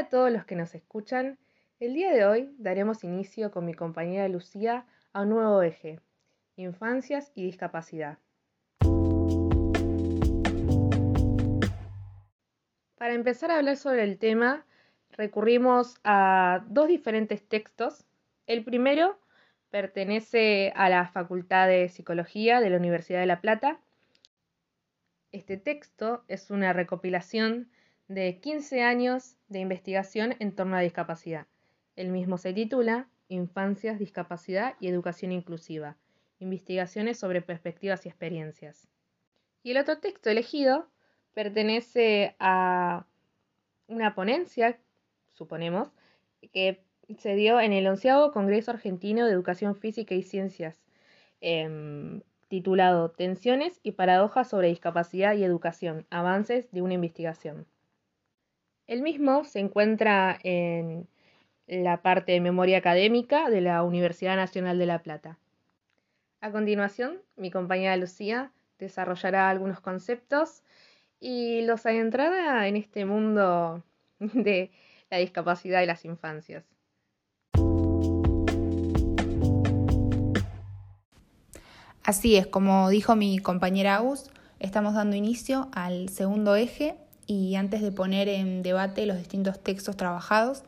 A todos los que nos escuchan. El día de hoy daremos inicio con mi compañera Lucía a un nuevo eje, infancias y discapacidad. Para empezar a hablar sobre el tema, recurrimos a dos diferentes textos. El primero pertenece a la Facultad de Psicología de la Universidad de La Plata. Este texto es una recopilación de 15 años de investigación en torno a discapacidad. El mismo se titula Infancias, Discapacidad y Educación Inclusiva. Investigaciones sobre perspectivas y experiencias. Y el otro texto elegido pertenece a una ponencia, suponemos, que se dio en el onceavo Congreso Argentino de Educación Física y Ciencias, em, titulado Tensiones y paradojas sobre discapacidad y educación, avances de una investigación. El mismo se encuentra en la parte de memoria académica de la Universidad Nacional de La Plata. A continuación, mi compañera Lucía desarrollará algunos conceptos y los adentrará en este mundo de la discapacidad y las infancias. Así es, como dijo mi compañera Agus, estamos dando inicio al segundo eje y antes de poner en debate los distintos textos trabajados,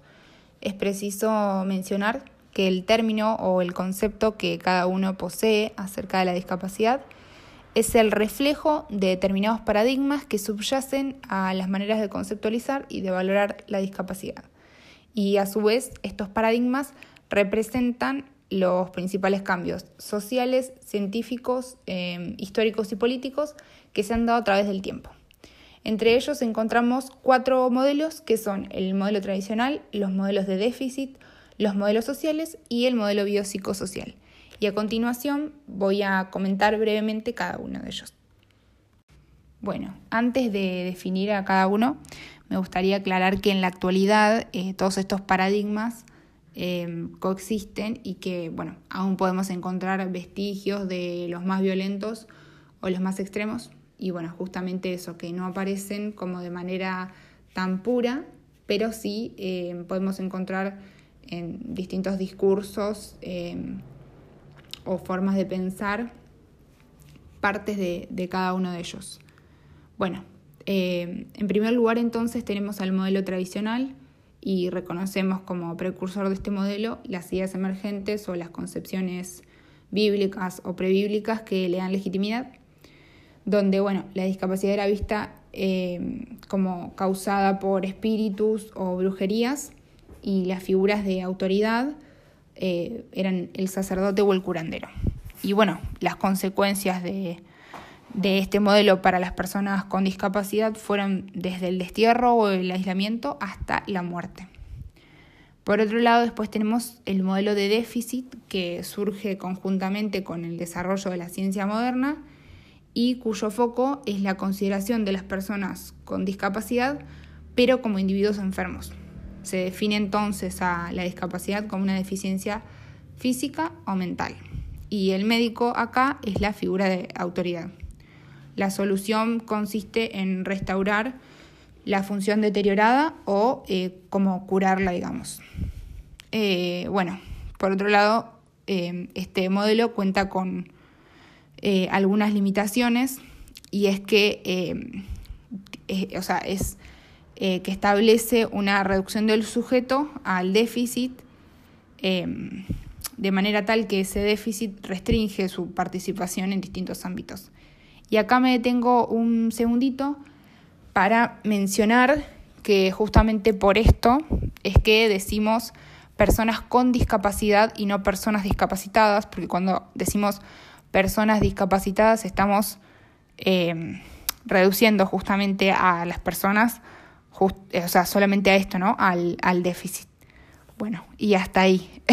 es preciso mencionar que el término o el concepto que cada uno posee acerca de la discapacidad es el reflejo de determinados paradigmas que subyacen a las maneras de conceptualizar y de valorar la discapacidad. Y a su vez, estos paradigmas representan los principales cambios sociales, científicos, eh, históricos y políticos que se han dado a través del tiempo. Entre ellos encontramos cuatro modelos que son el modelo tradicional, los modelos de déficit, los modelos sociales y el modelo biopsicosocial. Y a continuación voy a comentar brevemente cada uno de ellos. Bueno, antes de definir a cada uno, me gustaría aclarar que en la actualidad eh, todos estos paradigmas eh, coexisten y que, bueno, aún podemos encontrar vestigios de los más violentos o los más extremos, y bueno, justamente eso, que no aparecen como de manera tan pura, pero sí eh, podemos encontrar en distintos discursos eh, o formas de pensar partes de, cada uno de ellos. Bueno, eh, en primer lugar entonces tenemos al modelo tradicional y reconocemos como precursor de este modelo las ideas emergentes o las concepciones bíblicas o prebíblicas que le dan legitimidad donde bueno, la discapacidad era vista eh, como causada por espíritus o brujerías y las figuras de autoridad eh, eran el sacerdote o el curandero. Y bueno, las consecuencias de, de este modelo para las personas con discapacidad fueron desde el destierro o el aislamiento hasta la muerte. Por otro lado, después tenemos el modelo de déficit que surge conjuntamente con el desarrollo de la ciencia moderna y cuyo foco es la consideración de las personas con discapacidad, pero como individuos enfermos. Se define entonces a la discapacidad como una deficiencia física o mental. Y el médico acá es la figura de autoridad. La solución consiste en restaurar la función deteriorada o eh, como curarla, digamos. Eh, bueno, por otro lado, eh, este modelo cuenta con eh, algunas limitaciones y es que, eh, eh, o sea, es que establece una reducción del sujeto al déficit de manera tal que ese déficit restringe su participación en distintos ámbitos. Y acá me detengo un segundito para mencionar que justamente por esto es que decimos personas con discapacidad y no personas discapacitadas, porque cuando decimos personas discapacitadas estamos eh, reduciendo justamente a las personas, eh, o sea, solamente a esto, ¿no? Al, déficit. Bueno, y hasta ahí.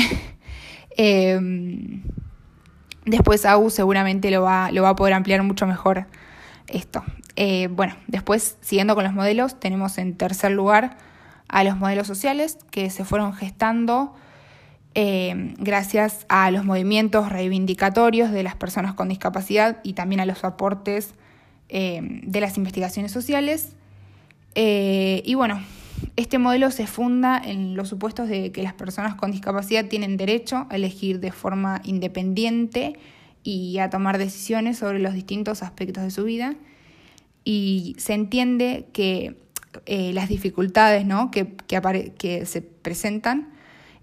Em, después AU seguramente lo va, lo va a poder ampliar mucho mejor esto. Eh, bueno, después, siguiendo con los modelos, tenemos en tercer lugar a los modelos sociales que se fueron gestando eh, gracias a los movimientos reivindicatorios de las personas con discapacidad y también a los aportes eh, de las investigaciones sociales. Eh, y bueno, este modelo se funda en los supuestos de que las personas con discapacidad tienen derecho a elegir de forma independiente y a tomar decisiones sobre los distintos aspectos de su vida. Y se entiende que las dificultades que, que, se presentan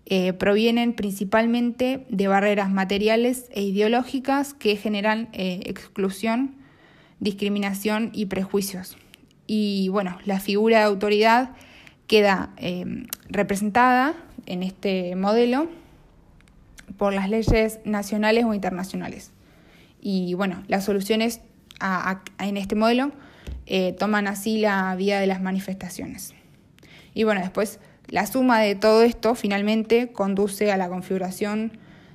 eh, provienen principalmente de barreras materiales e ideológicas que generan eh, exclusión, discriminación y prejuicios. Y bueno, la figura de autoridad queda representada en este modelo por las leyes nacionales o internacionales. Y bueno, las soluciones en este modelo eh, toman así la vía de las manifestaciones. Y bueno, después la suma de todo esto finalmente conduce a la configuración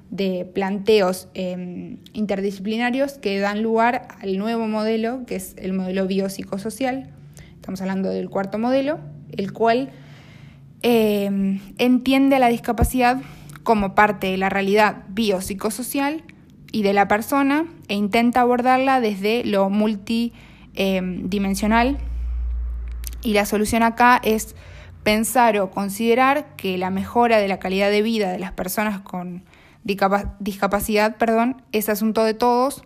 de planteos em, interdisciplinarios que dan lugar al nuevo modelo, que es el modelo biopsicosocial. Estamos hablando del cuarto modelo, el cual em, entiende a la discapacidad como parte de la realidad biopsicosocial y de la persona e intenta abordarla desde lo multidimensional. y la solución acá es pensar o considerar que la mejora de la calidad de vida de las personas con discapacidad perdón, es asunto de todos.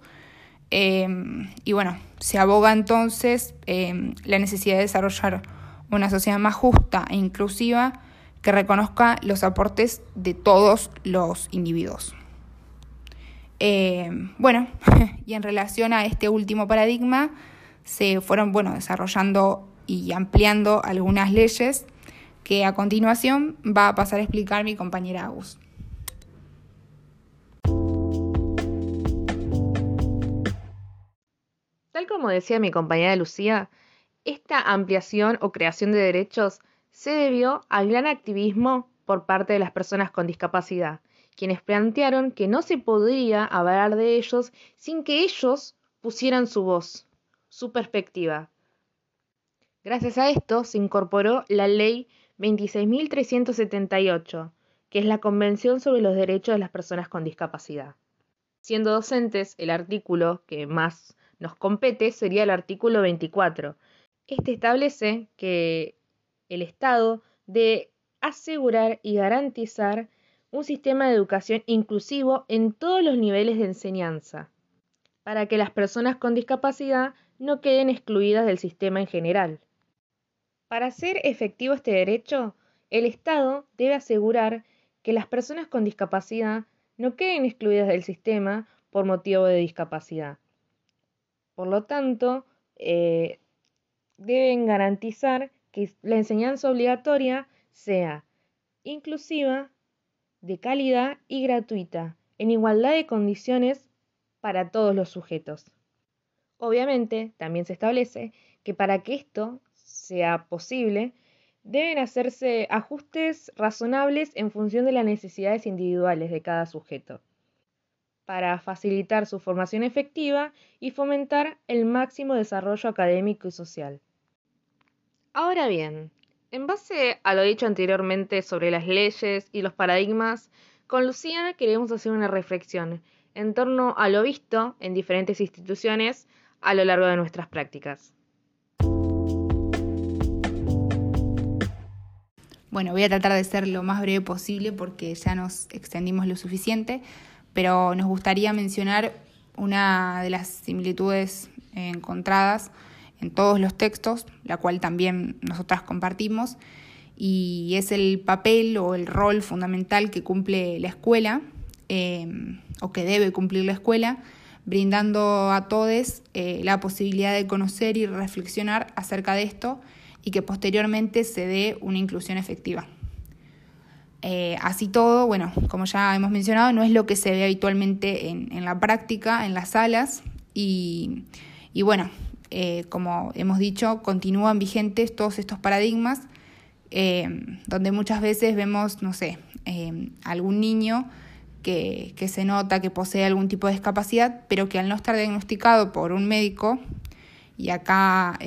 Em, y bueno, se aboga entonces em, la necesidad de desarrollar una sociedad más justa e inclusiva que reconozca los aportes de todos los individuos. Eh, bueno, y en relación a este último paradigma, se fueron bueno, desarrollando y ampliando algunas leyes que a continuación va a pasar a explicar mi compañera Agus. Tal como decía mi compañera Lucía, esta ampliación o creación de derechos se debió al gran activismo por parte de las personas con discapacidad quienes plantearon que no se podría hablar de ellos sin que ellos pusieran su voz, su perspectiva. Gracias a esto se incorporó la Ley 26.378, que es la Convención sobre los Derechos de las Personas con Discapacidad. Siendo docentes, el artículo que más nos compete sería el artículo 24. Este establece que el Estado debe asegurar y garantizar un sistema de educación inclusivo en todos los niveles de enseñanza, para que las personas con discapacidad no queden excluidas del sistema en general. Para hacer efectivo este derecho, el Estado debe asegurar que las personas con discapacidad no queden excluidas del sistema por motivo de discapacidad. Por lo tanto, eh, deben garantizar que la enseñanza obligatoria sea inclusiva, de calidad y gratuita, en igualdad de condiciones para todos los sujetos. Obviamente, también se establece que para que esto sea posible, deben hacerse ajustes razonables en función de las necesidades individuales de cada sujeto, para facilitar su formación efectiva y fomentar el máximo desarrollo académico y social. Ahora bien, en base a lo dicho anteriormente sobre las leyes y los paradigmas, con Lucía queremos hacer una reflexión en torno a lo visto en diferentes instituciones a lo largo de nuestras prácticas. Bueno, voy a tratar de ser lo más breve posible porque ya nos extendimos lo suficiente, pero nos gustaría mencionar una de las similitudes encontradas en todos los textos, la cual también nosotras compartimos, y es el papel o el rol fundamental que cumple la escuela, em, o que debe cumplir la escuela, brindando a todos eh, la posibilidad de conocer y reflexionar acerca de esto y que posteriormente se dé una inclusión efectiva. Eh, así todo, bueno, como ya hemos mencionado, no es lo que se ve habitualmente en, la práctica, en las salas, y, y bueno, eh, como hemos dicho, continúan vigentes todos estos paradigmas, eh, donde muchas veces vemos, no sé, algún niño que, que, se nota que posee algún tipo de discapacidad, pero que al no estar diagnosticado por un médico, y acá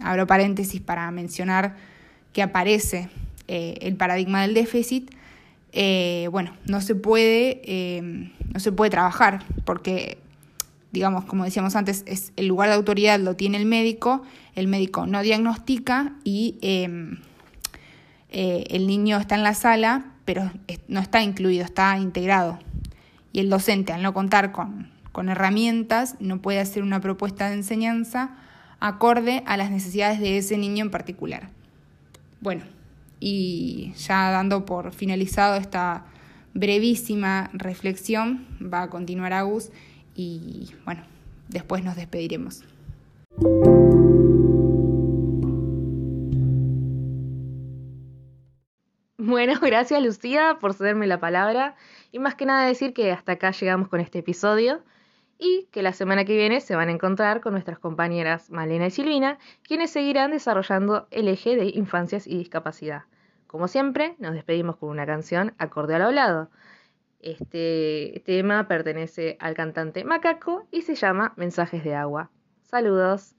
abro paréntesis para mencionar que aparece el paradigma del déficit, bueno, no se puede, no se puede trabajar, porque digamos, como decíamos antes, es el lugar de autoridad lo tiene el médico, el médico no diagnostica y em, eh, el niño está en la sala, pero no está incluido, está integrado. Y el docente, al no contar con, con herramientas, no puede hacer una propuesta de enseñanza acorde a las necesidades de ese niño en particular. Bueno, y ya dando por finalizado esta brevísima reflexión, va a continuar Agus y bueno, después nos despediremos. Bueno, gracias Lucía por cederme la palabra y más que nada decir que hasta acá llegamos con este episodio y que la semana que viene se van a encontrar con nuestras compañeras Malena y Silvina, quienes seguirán desarrollando el eje de infancias y discapacidad. Como siempre, nos despedimos con una canción acorde al hablado. Este tema pertenece al cantante Macaco y se llama Mensajes de Agua. Saludos.